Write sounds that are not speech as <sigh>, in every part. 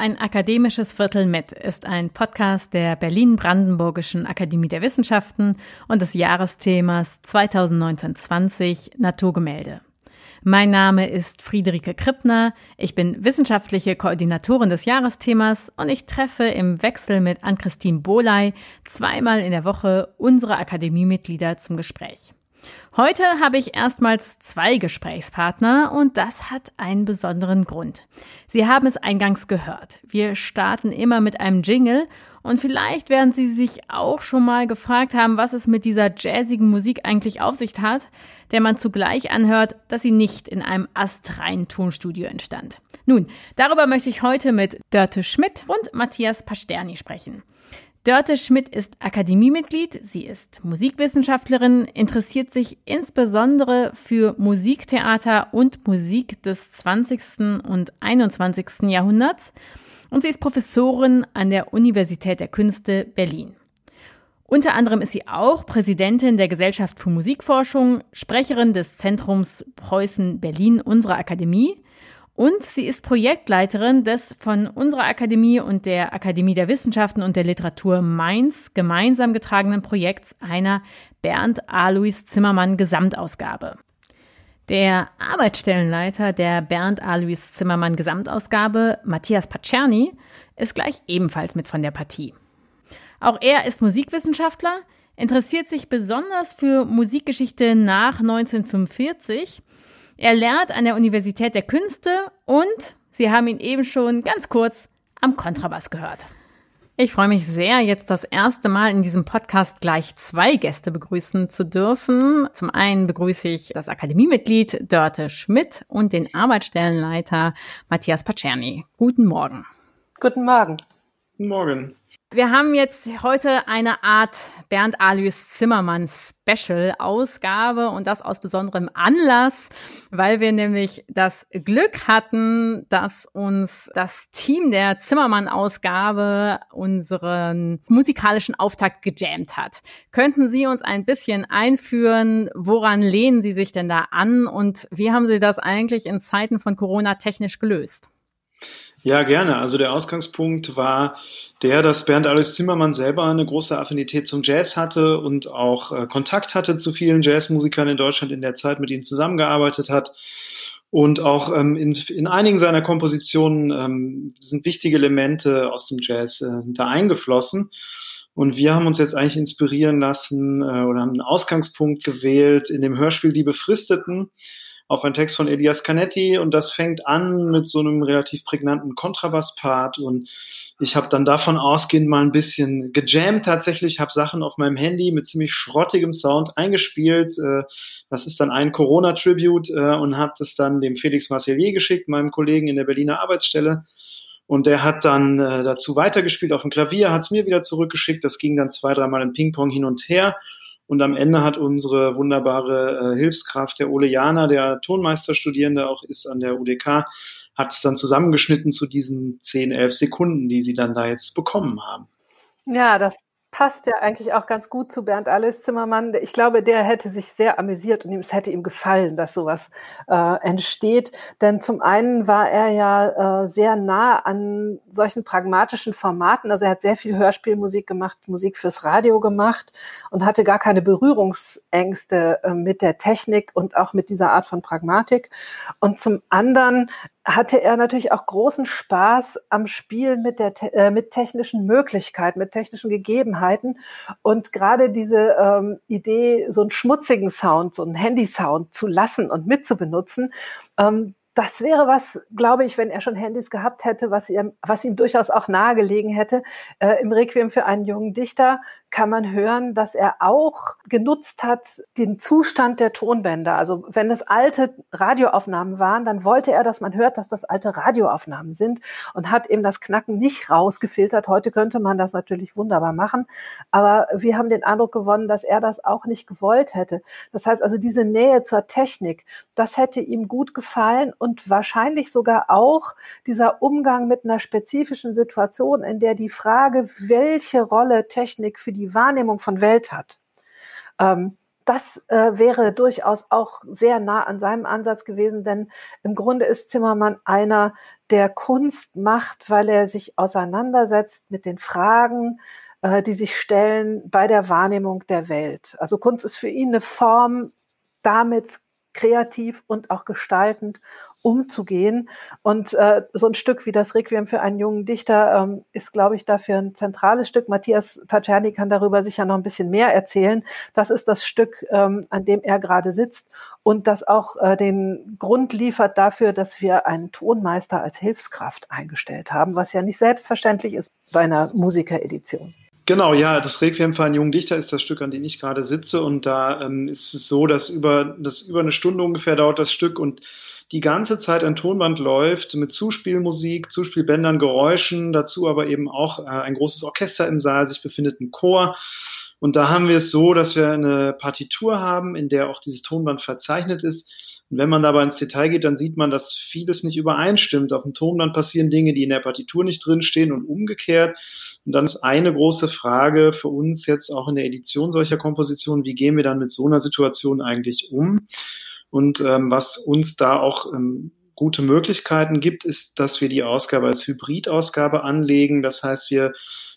ein akademisches Viertel mit ist ein Podcast der Berlin-Brandenburgischen Akademie der Wissenschaften und des Jahresthemas 2019-20 Naturgemälde. Mein Name ist Friederike Krippner. Ich bin wissenschaftliche Koordinatorin des Jahresthemas und ich treffe im Wechsel mit Ann-Christine Boley zweimal in der Woche unsere Akademiemitglieder zum Gespräch. Heute habe ich erstmals zwei Gesprächspartner und das hat einen besonderen Grund. Sie haben es eingangs gehört. Wir starten immer mit einem Jingle und vielleicht werden Sie sich auch schon mal gefragt haben, was es mit dieser jazzigen Musik eigentlich auf sich hat, der man zugleich anhört, dass sie nicht in einem astreinen Tonstudio entstand. Nun, darüber möchte ich heute mit Dörte Schmidt und Matthias Pasterni sprechen. Dörte Schmidt ist Akademiemitglied, sie ist Musikwissenschaftlerin, interessiert sich insbesondere für Musiktheater und Musik des 20. und 21. Jahrhunderts und sie ist Professorin an der Universität der Künste Berlin. Unter anderem ist sie auch Präsidentin der Gesellschaft für Musikforschung, Sprecherin des Zentrums Preußen Berlin unserer Akademie und sie ist Projektleiterin des von unserer Akademie und der Akademie der Wissenschaften und der Literatur Mainz gemeinsam getragenen Projekts einer Bernd Alois Zimmermann Gesamtausgabe. Der Arbeitsstellenleiter der Bernd Alois Zimmermann Gesamtausgabe, Matthias Pacerni, ist gleich ebenfalls mit von der Partie. Auch er ist Musikwissenschaftler, interessiert sich besonders für Musikgeschichte nach 1945 er lernt an der Universität der Künste und Sie haben ihn eben schon ganz kurz am Kontrabass gehört. Ich freue mich sehr, jetzt das erste Mal in diesem Podcast gleich zwei Gäste begrüßen zu dürfen. Zum einen begrüße ich das Akademiemitglied Dörte Schmidt und den Arbeitsstellenleiter Matthias Pacerni. Guten Morgen. Guten Morgen. Guten Morgen. Wir haben jetzt heute eine Art Bernd Alois Zimmermann Special Ausgabe und das aus besonderem Anlass, weil wir nämlich das Glück hatten, dass uns das Team der Zimmermann Ausgabe unseren musikalischen Auftakt gejammt hat. Könnten Sie uns ein bisschen einführen, woran lehnen Sie sich denn da an und wie haben Sie das eigentlich in Zeiten von Corona technisch gelöst? Ja, gerne. Also der Ausgangspunkt war der, dass Bernd Alois Zimmermann selber eine große Affinität zum Jazz hatte und auch äh, Kontakt hatte zu vielen Jazzmusikern in Deutschland in der Zeit, mit ihnen zusammengearbeitet hat. Und auch ähm, in, in einigen seiner Kompositionen ähm, sind wichtige Elemente aus dem Jazz äh, sind da eingeflossen. Und wir haben uns jetzt eigentlich inspirieren lassen äh, oder haben einen Ausgangspunkt gewählt in dem Hörspiel Die Befristeten auf einen Text von Elias Canetti und das fängt an mit so einem relativ prägnanten Kontrabass-Part und ich habe dann davon ausgehend mal ein bisschen gejammt tatsächlich, habe Sachen auf meinem Handy mit ziemlich schrottigem Sound eingespielt. Äh, das ist dann ein Corona-Tribute äh, und habe das dann dem Felix Marcellier geschickt, meinem Kollegen in der Berliner Arbeitsstelle. Und der hat dann äh, dazu weitergespielt auf dem Klavier, hat es mir wieder zurückgeschickt. Das ging dann zwei, dreimal im Ping-Pong hin und her. Und am Ende hat unsere wunderbare äh, Hilfskraft, der Ole Jana, der Tonmeisterstudierende auch ist an der UDK, hat es dann zusammengeschnitten zu diesen 10, 11 Sekunden, die sie dann da jetzt bekommen haben. Ja, das passt ja eigentlich auch ganz gut zu Bernd Alois Zimmermann. Ich glaube, der hätte sich sehr amüsiert und es hätte ihm gefallen, dass sowas äh, entsteht. Denn zum einen war er ja äh, sehr nah an solchen pragmatischen Formaten. Also er hat sehr viel Hörspielmusik gemacht, Musik fürs Radio gemacht und hatte gar keine Berührungsängste äh, mit der Technik und auch mit dieser Art von Pragmatik. Und zum anderen hatte er natürlich auch großen Spaß am Spielen mit der äh, mit technischen Möglichkeiten, mit technischen Gegebenheiten und gerade diese ähm, Idee, so einen schmutzigen Sound, so einen Handy-Sound zu lassen und mitzubenutzen, ähm, das wäre was, glaube ich, wenn er schon Handys gehabt hätte, was ihm, was ihm durchaus auch nahegelegen hätte. Äh, Im Requiem für einen jungen Dichter kann man hören, dass er auch genutzt hat den Zustand der Tonbänder. Also wenn das alte Radioaufnahmen waren, dann wollte er, dass man hört, dass das alte Radioaufnahmen sind und hat eben das Knacken nicht rausgefiltert. Heute könnte man das natürlich wunderbar machen, aber wir haben den Eindruck gewonnen, dass er das auch nicht gewollt hätte. Das heißt also diese Nähe zur Technik, das hätte ihm gut gefallen und wahrscheinlich sogar auch dieser Umgang mit einer spezifischen Situation, in der die Frage, welche Rolle Technik für die die Wahrnehmung von Welt hat. Ähm, das äh, wäre durchaus auch sehr nah an seinem Ansatz gewesen, denn im Grunde ist Zimmermann einer, der Kunst macht, weil er sich auseinandersetzt mit den Fragen, äh, die sich stellen bei der Wahrnehmung der Welt. Also Kunst ist für ihn eine Form, damit kreativ und auch gestaltend umzugehen. Und äh, so ein Stück wie das Requiem für einen jungen Dichter ähm, ist, glaube ich, dafür ein zentrales Stück. Matthias Pacerni kann darüber sicher noch ein bisschen mehr erzählen. Das ist das Stück, ähm, an dem er gerade sitzt und das auch äh, den Grund liefert dafür, dass wir einen Tonmeister als Hilfskraft eingestellt haben, was ja nicht selbstverständlich ist bei einer Musikeredition. Genau, ja, das Requiem für einen jungen Dichter ist das Stück, an dem ich gerade sitze. Und da ähm, ist es so, dass über, dass über eine Stunde ungefähr dauert das Stück und die ganze Zeit ein Tonband läuft mit Zuspielmusik, Zuspielbändern, Geräuschen, dazu aber eben auch äh, ein großes Orchester im Saal sich befindet, ein Chor. Und da haben wir es so, dass wir eine Partitur haben, in der auch dieses Tonband verzeichnet ist. Und wenn man dabei ins Detail geht, dann sieht man, dass vieles nicht übereinstimmt. Auf dem Tonband passieren Dinge, die in der Partitur nicht drinstehen und umgekehrt. Und dann ist eine große Frage für uns jetzt auch in der Edition solcher Kompositionen, wie gehen wir dann mit so einer Situation eigentlich um? Und ähm, was uns da auch ähm, gute Möglichkeiten gibt, ist, dass wir die Ausgabe als Hybridausgabe anlegen. Das heißt, wir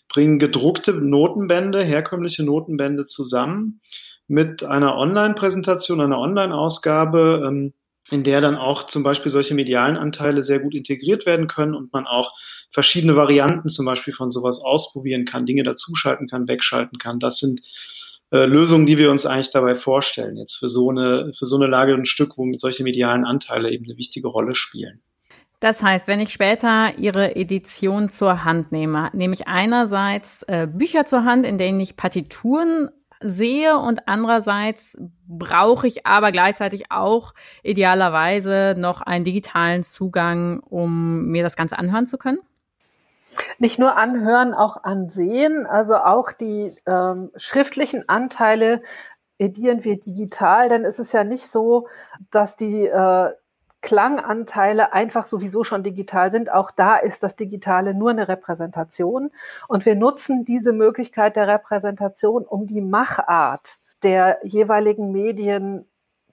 bringen gedruckte Notenbände, herkömmliche Notenbände zusammen mit einer Online-Präsentation, einer Online-Ausgabe, ähm, in der dann auch zum Beispiel solche medialen Anteile sehr gut integriert werden können und man auch verschiedene Varianten zum Beispiel von sowas ausprobieren kann, Dinge dazuschalten kann, wegschalten kann. Das sind äh, Lösungen, die wir uns eigentlich dabei vorstellen, jetzt für so eine, für so eine Lage und Stück, wo solche medialen Anteile eben eine wichtige Rolle spielen. Das heißt, wenn ich später Ihre Edition zur Hand nehme, nehme ich einerseits äh, Bücher zur Hand, in denen ich Partituren sehe und andererseits brauche ich aber gleichzeitig auch idealerweise noch einen digitalen Zugang, um mir das Ganze anhören zu können? Nicht nur anhören, auch ansehen. Also auch die ähm, schriftlichen Anteile edieren wir digital, denn es ist ja nicht so, dass die äh, Klanganteile einfach sowieso schon digital sind. Auch da ist das Digitale nur eine Repräsentation. Und wir nutzen diese Möglichkeit der Repräsentation, um die Machart der jeweiligen Medien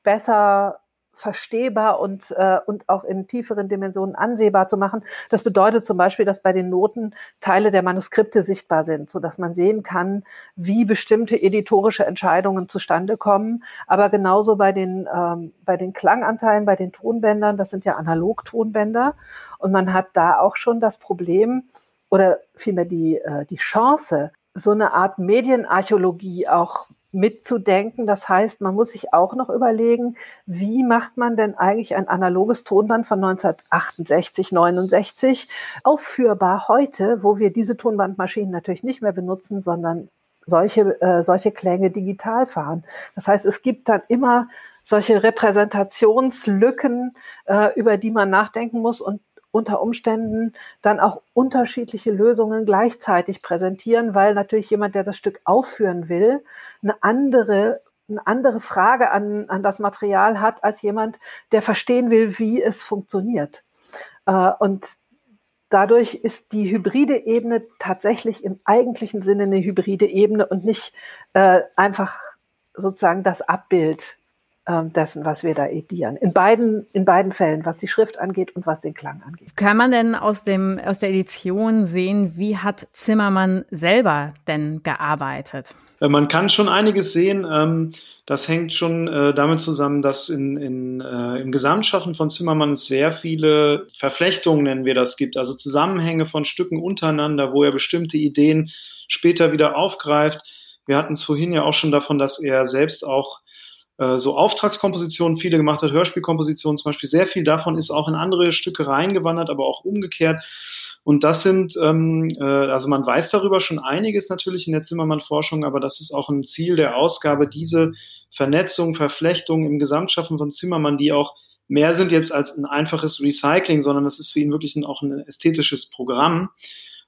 besser verstehbar und, äh, und auch in tieferen Dimensionen ansehbar zu machen. Das bedeutet zum Beispiel, dass bei den Noten Teile der Manuskripte sichtbar sind, so dass man sehen kann, wie bestimmte editorische Entscheidungen zustande kommen. Aber genauso bei den, ähm, bei den Klanganteilen, bei den Tonbändern, das sind ja Analogtonbänder. Und man hat da auch schon das Problem oder vielmehr die, äh, die Chance, so eine Art Medienarchäologie auch mitzudenken. Das heißt, man muss sich auch noch überlegen, wie macht man denn eigentlich ein analoges Tonband von 1968, 69 aufführbar heute, wo wir diese Tonbandmaschinen natürlich nicht mehr benutzen, sondern solche, äh, solche Klänge digital fahren. Das heißt, es gibt dann immer solche Repräsentationslücken, äh, über die man nachdenken muss und unter Umständen dann auch unterschiedliche Lösungen gleichzeitig präsentieren, weil natürlich jemand, der das Stück aufführen will, eine andere eine andere Frage an, an das Material hat als jemand, der verstehen will, wie es funktioniert. Äh, und dadurch ist die hybride Ebene tatsächlich im eigentlichen Sinne eine hybride Ebene und nicht äh, einfach sozusagen das Abbild dessen, was wir da edieren. In beiden, in beiden Fällen, was die Schrift angeht und was den Klang angeht. Kann man denn aus, dem, aus der Edition sehen, wie hat Zimmermann selber denn gearbeitet? Äh, man kann schon einiges sehen. Ähm, das hängt schon äh, damit zusammen, dass in, in, äh, im Gesamtschaffen von Zimmermann sehr viele Verflechtungen, nennen wir das, gibt. Also Zusammenhänge von Stücken untereinander, wo er bestimmte Ideen später wieder aufgreift. Wir hatten es vorhin ja auch schon davon, dass er selbst auch äh, so Auftragskompositionen viele gemacht hat, Hörspielkompositionen zum Beispiel. Sehr viel davon ist auch in andere Stücke reingewandert, aber auch umgekehrt. Und das sind, ähm, äh, also man weiß darüber schon einiges natürlich in der Zimmermann-Forschung, aber das ist auch ein Ziel der Ausgabe, diese Vernetzung, Verflechtung im Gesamtschaffen von Zimmermann, die auch mehr sind jetzt als ein einfaches Recycling, sondern das ist für ihn wirklich ein, auch ein ästhetisches Programm,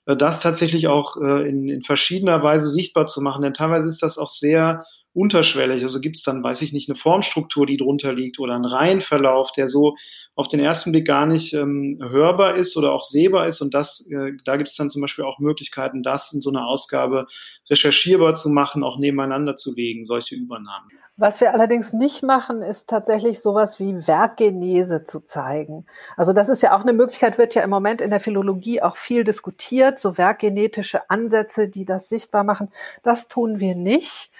äh, das tatsächlich auch äh, in, in verschiedener Weise sichtbar zu machen. Denn teilweise ist das auch sehr unterschwellig. Also gibt es dann, weiß ich nicht, eine Formstruktur, die drunter liegt oder einen Reihenverlauf, der so auf den ersten Blick gar nicht ähm, hörbar ist oder auch sehbar ist. Und das, äh, da gibt es dann zum Beispiel auch Möglichkeiten, das in so einer Ausgabe recherchierbar zu machen, auch nebeneinander zu legen, solche Übernahmen. Was wir allerdings nicht machen, ist tatsächlich sowas wie Werkgenese zu zeigen. Also das ist ja auch eine Möglichkeit, wird ja im Moment in der Philologie auch viel diskutiert, so werkgenetische Ansätze, die das sichtbar machen. Das tun wir nicht.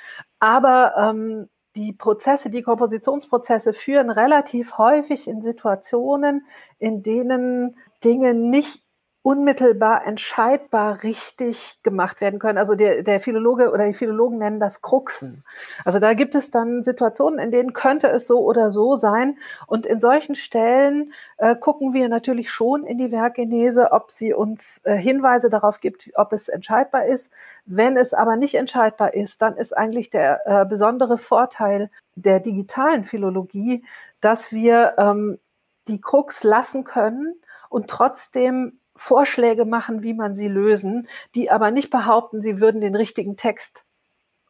Aber ähm, die Prozesse, die Kompositionsprozesse führen relativ häufig in Situationen, in denen Dinge nicht unmittelbar entscheidbar richtig gemacht werden können. Also der, der Philologe oder die Philologen nennen das Kruxen. Also da gibt es dann Situationen, in denen könnte es so oder so sein. Und in solchen Stellen äh, gucken wir natürlich schon in die Werkgenese, ob sie uns äh, Hinweise darauf gibt, ob es entscheidbar ist. Wenn es aber nicht entscheidbar ist, dann ist eigentlich der äh, besondere Vorteil der digitalen Philologie, dass wir ähm, die Krux lassen können und trotzdem Vorschläge machen, wie man sie lösen, die aber nicht behaupten, sie würden den richtigen Text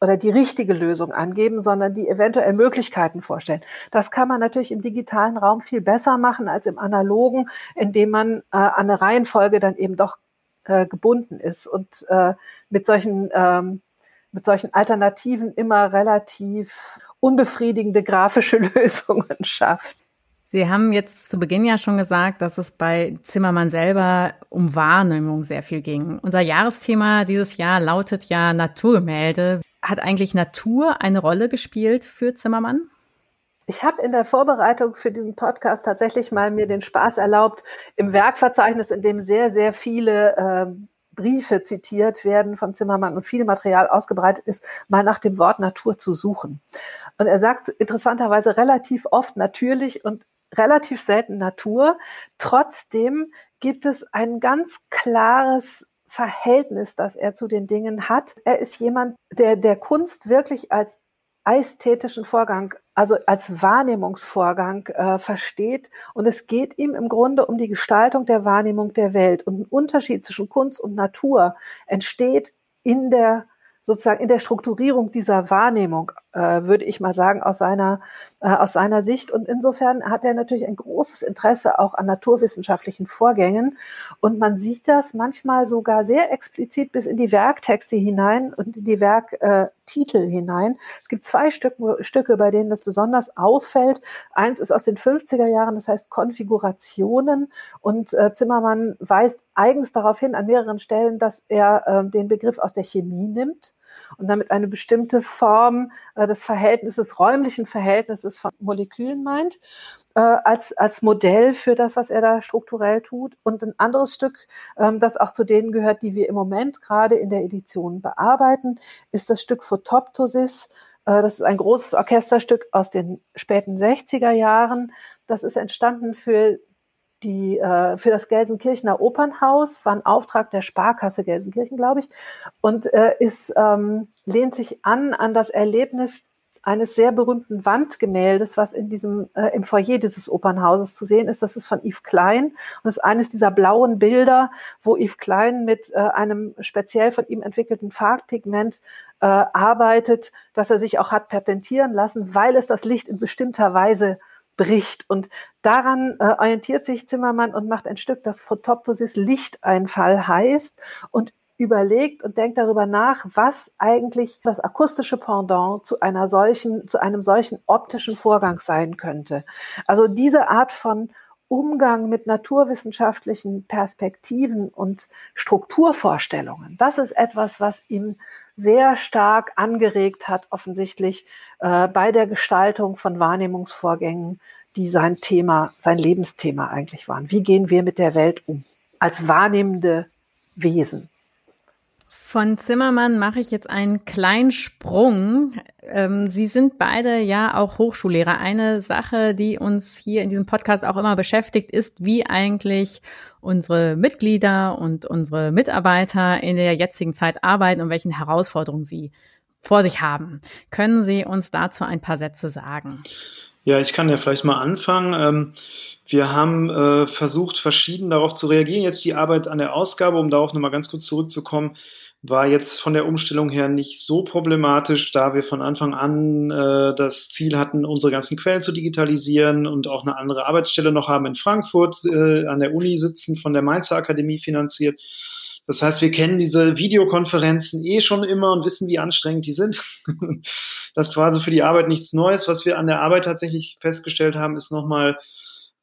oder die richtige Lösung angeben, sondern die eventuell Möglichkeiten vorstellen. Das kann man natürlich im digitalen Raum viel besser machen als im analogen, indem man äh, an eine Reihenfolge dann eben doch äh, gebunden ist und äh, mit solchen ähm, mit solchen Alternativen immer relativ unbefriedigende grafische <laughs> Lösungen schafft. Sie haben jetzt zu Beginn ja schon gesagt, dass es bei Zimmermann selber um Wahrnehmung sehr viel ging. Unser Jahresthema dieses Jahr lautet ja Naturgemälde. Hat eigentlich Natur eine Rolle gespielt für Zimmermann? Ich habe in der Vorbereitung für diesen Podcast tatsächlich mal mir den Spaß erlaubt, im Werkverzeichnis, in dem sehr, sehr viele äh, Briefe zitiert werden von Zimmermann und viel Material ausgebreitet ist, mal nach dem Wort Natur zu suchen. Und er sagt interessanterweise relativ oft natürlich und relativ selten Natur. Trotzdem gibt es ein ganz klares Verhältnis, das er zu den Dingen hat. Er ist jemand, der der Kunst wirklich als ästhetischen Vorgang, also als Wahrnehmungsvorgang äh, versteht. Und es geht ihm im Grunde um die Gestaltung der Wahrnehmung der Welt. Und ein Unterschied zwischen Kunst und Natur entsteht in der sozusagen in der Strukturierung dieser Wahrnehmung, äh, würde ich mal sagen, aus seiner, äh, aus seiner Sicht. Und insofern hat er natürlich ein großes Interesse auch an naturwissenschaftlichen Vorgängen. Und man sieht das manchmal sogar sehr explizit bis in die Werktexte hinein und in die Werktitel hinein. Es gibt zwei Stück, Stücke, bei denen das besonders auffällt. Eins ist aus den 50er Jahren, das heißt Konfigurationen. Und äh, Zimmermann weist eigens darauf hin an mehreren Stellen, dass er äh, den Begriff aus der Chemie nimmt und damit eine bestimmte Form äh, des Verhältnisses, räumlichen Verhältnisses von Molekülen meint, äh, als, als Modell für das, was er da strukturell tut. Und ein anderes Stück, ähm, das auch zu denen gehört, die wir im Moment gerade in der Edition bearbeiten, ist das Stück Photoptosis. Äh, das ist ein großes Orchesterstück aus den späten 60er Jahren. Das ist entstanden für die äh, für das Gelsenkirchener Opernhaus, war ein Auftrag der Sparkasse Gelsenkirchen, glaube ich, und äh, ist ähm, lehnt sich an an das Erlebnis eines sehr berühmten Wandgemäldes, was in diesem äh, im Foyer dieses Opernhauses zu sehen ist. Das ist von Yves Klein und ist eines dieser blauen Bilder, wo Yves Klein mit äh, einem speziell von ihm entwickelten Farbpigment äh, arbeitet, das er sich auch hat patentieren lassen, weil es das Licht in bestimmter Weise bricht. Und daran äh, orientiert sich Zimmermann und macht ein Stück, das Photoptosis Lichteinfall heißt und überlegt und denkt darüber nach, was eigentlich das akustische Pendant zu einer solchen, zu einem solchen optischen Vorgang sein könnte. Also diese Art von Umgang mit naturwissenschaftlichen Perspektiven und Strukturvorstellungen, das ist etwas, was ihn sehr stark angeregt hat, offensichtlich äh, bei der Gestaltung von Wahrnehmungsvorgängen, die sein Thema, sein Lebensthema eigentlich waren. Wie gehen wir mit der Welt um als wahrnehmende Wesen? Von Zimmermann mache ich jetzt einen kleinen Sprung. Ähm, Sie sind beide ja auch Hochschullehrer. Eine Sache, die uns hier in diesem Podcast auch immer beschäftigt, ist, wie eigentlich unsere Mitglieder und unsere Mitarbeiter in der jetzigen Zeit arbeiten und welchen Herausforderungen sie vor sich haben. Können Sie uns dazu ein paar Sätze sagen? Ja, ich kann ja vielleicht mal anfangen. Ähm, wir haben äh, versucht, verschieden darauf zu reagieren. Jetzt die Arbeit an der Ausgabe, um darauf nochmal ganz kurz zurückzukommen, war jetzt von der Umstellung her nicht so problematisch, da wir von Anfang an äh, das Ziel hatten, unsere ganzen Quellen zu digitalisieren und auch eine andere Arbeitsstelle noch haben in Frankfurt, äh, an der Uni sitzen, von der Mainzer Akademie finanziert. Das heißt, wir kennen diese Videokonferenzen eh schon immer und wissen, wie anstrengend die sind. <laughs> das war also für die Arbeit nichts Neues. Was wir an der Arbeit tatsächlich festgestellt haben, ist nochmal,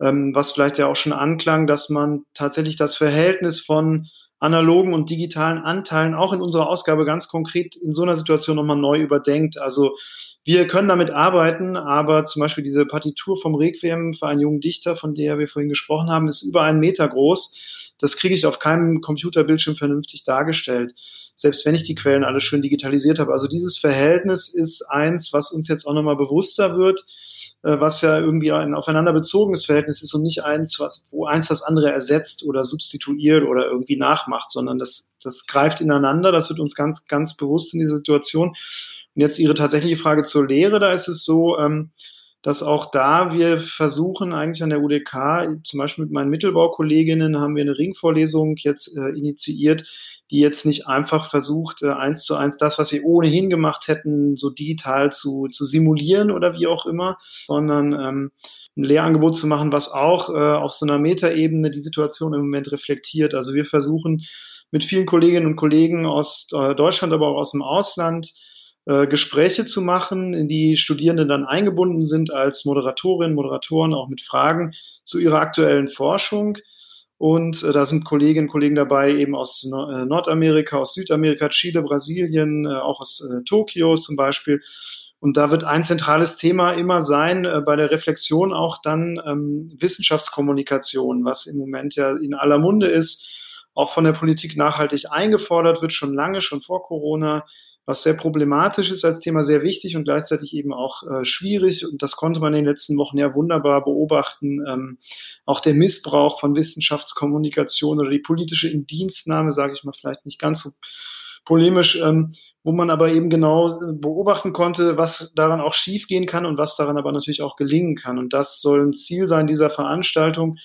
ähm, was vielleicht ja auch schon anklang, dass man tatsächlich das Verhältnis von analogen und digitalen Anteilen auch in unserer Ausgabe ganz konkret in so einer Situation nochmal neu überdenkt. Also wir können damit arbeiten, aber zum Beispiel diese Partitur vom Requiem für einen jungen Dichter, von der wir vorhin gesprochen haben, ist über einen Meter groß. Das kriege ich auf keinem Computerbildschirm vernünftig dargestellt, selbst wenn ich die Quellen alle schön digitalisiert habe. Also dieses Verhältnis ist eins, was uns jetzt auch nochmal bewusster wird was ja irgendwie ein aufeinander bezogenes Verhältnis ist und nicht eins, was, wo eins das andere ersetzt oder substituiert oder irgendwie nachmacht, sondern das, das greift ineinander. Das wird uns ganz, ganz bewusst in dieser Situation. Und jetzt Ihre tatsächliche Frage zur Lehre, da ist es so, ähm, dass auch da wir versuchen, eigentlich an der UDK, zum Beispiel mit meinen Mittelbaukolleginnen, haben wir eine Ringvorlesung jetzt äh, initiiert, die jetzt nicht einfach versucht, äh, eins zu eins das, was wir ohnehin gemacht hätten, so digital zu, zu simulieren oder wie auch immer, sondern ähm, ein Lehrangebot zu machen, was auch äh, auf so einer Metaebene die Situation im Moment reflektiert. Also wir versuchen mit vielen Kolleginnen und Kollegen aus äh, Deutschland, aber auch aus dem Ausland, äh, Gespräche zu machen, in die Studierende dann eingebunden sind als Moderatorinnen, Moderatoren, auch mit Fragen zu ihrer aktuellen Forschung. Und äh, da sind Kolleginnen und Kollegen dabei, eben aus no äh, Nordamerika, aus Südamerika, Chile, Brasilien, äh, auch aus äh, Tokio zum Beispiel. Und da wird ein zentrales Thema immer sein, äh, bei der Reflexion auch dann ähm, Wissenschaftskommunikation, was im Moment ja in aller Munde ist, auch von der Politik nachhaltig eingefordert wird, schon lange, schon vor Corona was sehr problematisch ist als Thema, sehr wichtig und gleichzeitig eben auch äh, schwierig. Und das konnte man in den letzten Wochen ja wunderbar beobachten. Ähm, auch der Missbrauch von Wissenschaftskommunikation oder die politische Indienstnahme, sage ich mal vielleicht nicht ganz so polemisch, ähm, wo man aber eben genau äh, beobachten konnte, was daran auch schiefgehen kann und was daran aber natürlich auch gelingen kann. Und das soll ein Ziel sein dieser Veranstaltung,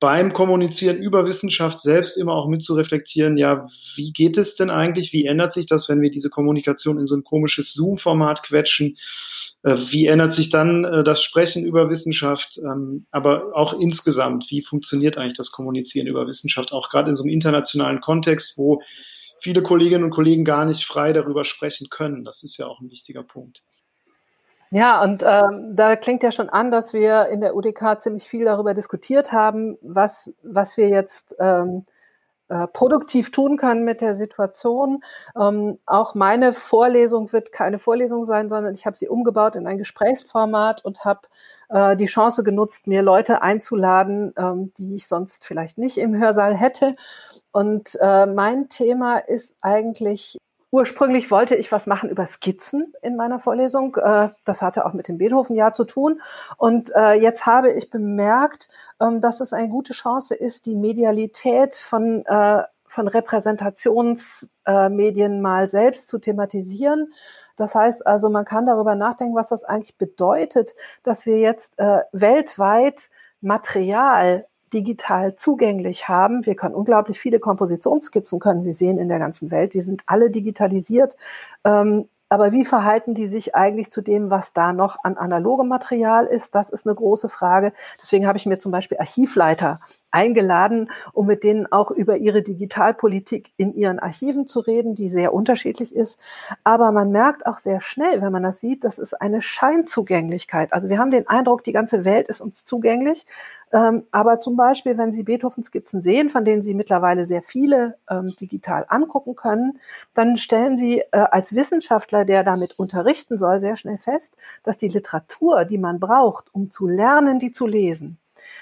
beim Kommunizieren über Wissenschaft selbst immer auch mit zu reflektieren, ja, wie geht es denn eigentlich? Wie ändert sich das, wenn wir diese Kommunikation in so ein komisches Zoom-Format quetschen? Äh, wie ändert sich dann äh, das Sprechen über Wissenschaft? Ähm, aber auch insgesamt, wie funktioniert eigentlich das Kommunizieren über Wissenschaft? Auch gerade in so einem internationalen Kontext, wo viele Kolleginnen und Kollegen gar nicht frei darüber sprechen können. Das ist ja auch ein wichtiger Punkt. Ja, und ähm, da klingt ja schon an, dass wir in der UDK ziemlich viel darüber diskutiert haben, was, was wir jetzt ähm, äh, produktiv tun können mit der Situation. Ähm, auch meine Vorlesung wird keine Vorlesung sein, sondern ich habe sie umgebaut in ein Gesprächsformat und habe äh, die Chance genutzt, mir Leute einzuladen, ähm, die ich sonst vielleicht nicht im Hörsaal hätte. Und äh, mein Thema ist eigentlich Ursprünglich wollte ich was machen über Skizzen in meiner Vorlesung. Äh, das hatte auch mit dem Beethoven-Jahr zu tun. Und äh, jetzt habe ich bemerkt, ähm, dass es eine gute Chance ist, die Medialität von, äh, von Repräsentationsmedien mal selbst zu thematisieren. Das heißt also, man kann darüber nachdenken, was das eigentlich bedeutet, dass wir jetzt weltweit Material digital zugänglich haben. Wir können unglaublich viele Kompositionsskizzen, können Sie sehen, in der ganzen Welt. Die sind alle digitalisiert. Ähm, aber wie verhalten die sich eigentlich zu dem, was da noch an analogem Material ist? Das ist eine große Frage. Deswegen habe ich mir zum Beispiel Archivleiter eingeladen, um mit denen auch über ihre Digitalpolitik in ihren Archiven zu reden, die sehr unterschiedlich ist. Aber man merkt auch sehr schnell, wenn man das sieht, das ist eine Scheinzugänglichkeit. Also wir haben den Eindruck, die ganze Welt ist uns zugänglich. Ähm, aber zum Beispiel, wenn Sie Beethoven-Skizzen sehen, von denen Sie mittlerweile sehr viele ähm, digital angucken können, dann stellen Sie äh, als Wissenschaftler, der damit unterrichten soll, sehr schnell fest, dass die Literatur, die man braucht, um zu lernen, die zu lesen,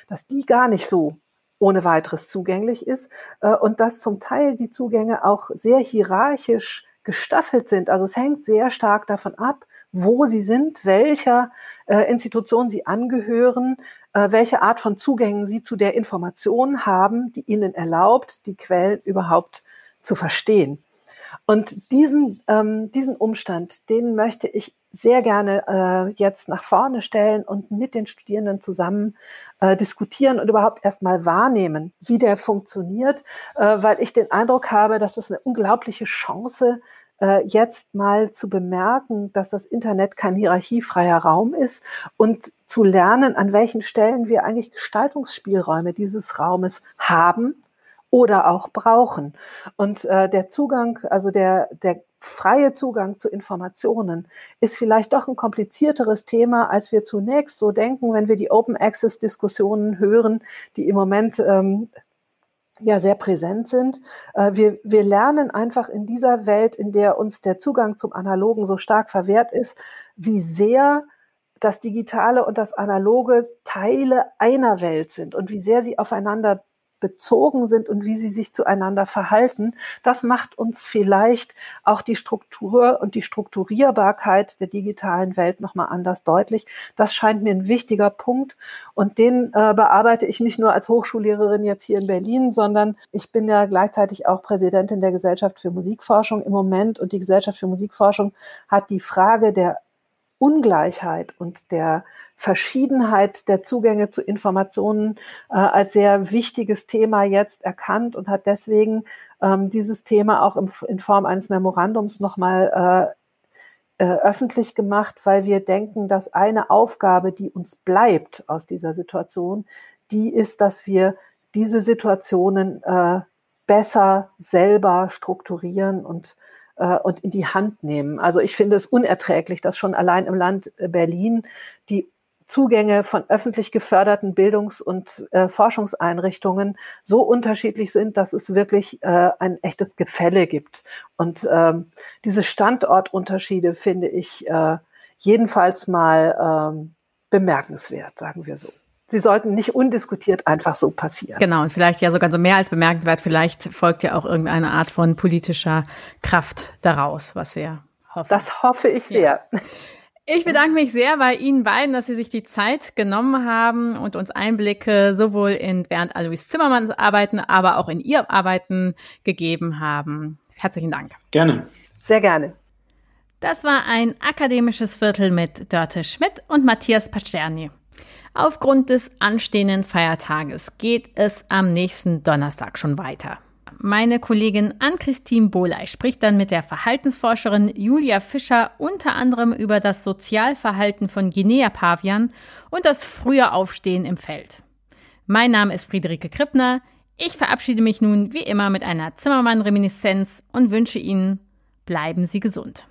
dass die gar nicht so ohne weiteres zugänglich ist äh, und dass zum Teil die Zugänge auch sehr hierarchisch gestaffelt sind. Also es hängt sehr stark davon ab, wo sie sind, welcher äh, Institution sie angehören, äh, welche Art von Zugängen sie zu der Information haben, die ihnen erlaubt, die Quellen überhaupt zu verstehen. Und diesen, ähm, diesen Umstand, den möchte ich sehr gerne äh, jetzt nach vorne stellen und mit den Studierenden zusammen äh, diskutieren und überhaupt erstmal wahrnehmen, wie der funktioniert, äh, weil ich den Eindruck habe, dass es eine unglaubliche Chance äh, jetzt mal zu bemerken, dass das Internet kein hierarchiefreier Raum ist und zu lernen, an welchen Stellen wir eigentlich Gestaltungsspielräume dieses Raumes haben oder auch brauchen. Und äh, der Zugang, also der, der freie Zugang zu Informationen ist vielleicht doch ein komplizierteres Thema, als wir zunächst so denken, wenn wir die Open Access Diskussionen hören, die im Moment ähm, ja sehr präsent sind. Äh, wir, wir lernen einfach in dieser Welt, in der uns der Zugang zum Analogen so stark verwehrt ist, wie sehr das Digitale und das Analoge Teile einer Welt sind und wie sehr sie aufeinander bezogen sind und wie sie sich zueinander verhalten, das macht uns vielleicht auch die Struktur und die Strukturierbarkeit der digitalen Welt nochmal anders deutlich. Das scheint mir ein wichtiger Punkt und den äh, bearbeite ich nicht nur als Hochschullehrerin jetzt hier in Berlin, sondern ich bin ja gleichzeitig auch Präsidentin der Gesellschaft für Musikforschung im Moment und die Gesellschaft für Musikforschung hat die Frage der Ungleichheit und der Verschiedenheit der Zugänge zu Informationen äh, als sehr wichtiges Thema jetzt erkannt und hat deswegen ähm, dieses Thema auch im, in Form eines Memorandums nochmal äh, äh, öffentlich gemacht, weil wir denken, dass eine Aufgabe, die uns bleibt aus dieser Situation, die ist, dass wir diese Situationen äh, besser selber strukturieren und äh, und in die Hand nehmen. Also ich finde es unerträglich, dass schon allein im Land äh, Berlin die Zugänge von öffentlich geförderten Bildungs- und äh, Forschungseinrichtungen so unterschiedlich sind, dass es wirklich äh, ein echtes Gefälle gibt. Und ähm, diese Standortunterschiede finde ich äh, jedenfalls mal ähm, bemerkenswert, sagen wir so sie sollten nicht undiskutiert einfach so passieren. Genau, und vielleicht ja sogar so mehr als bemerkenswert, vielleicht folgt ja auch irgendeine Art von politischer Kraft daraus, was wir hoffen. Das hoffe ich sehr. Ja. Ich bedanke mich sehr bei Ihnen beiden, dass Sie sich die Zeit genommen haben und uns Einblicke sowohl in Bernd Alois Zimmermanns Arbeiten, aber auch in Ihr Arbeiten gegeben haben. Herzlichen Dank. Gerne. Sehr gerne. Das war ein akademisches Viertel mit Dörte Schmidt und Matthias Pacerni. Aufgrund des anstehenden Feiertages geht es am nächsten Donnerstag schon weiter. Meine Kollegin Ann-Christine Bohley spricht dann mit der Verhaltensforscherin Julia Fischer unter anderem über das Sozialverhalten von Guinea-Pavian und das frühe Aufstehen im Feld. Mein Name ist Friederike Krippner. Ich verabschiede mich nun wie immer mit einer Zimmermann-Reminiszenz und wünsche Ihnen, bleiben Sie gesund.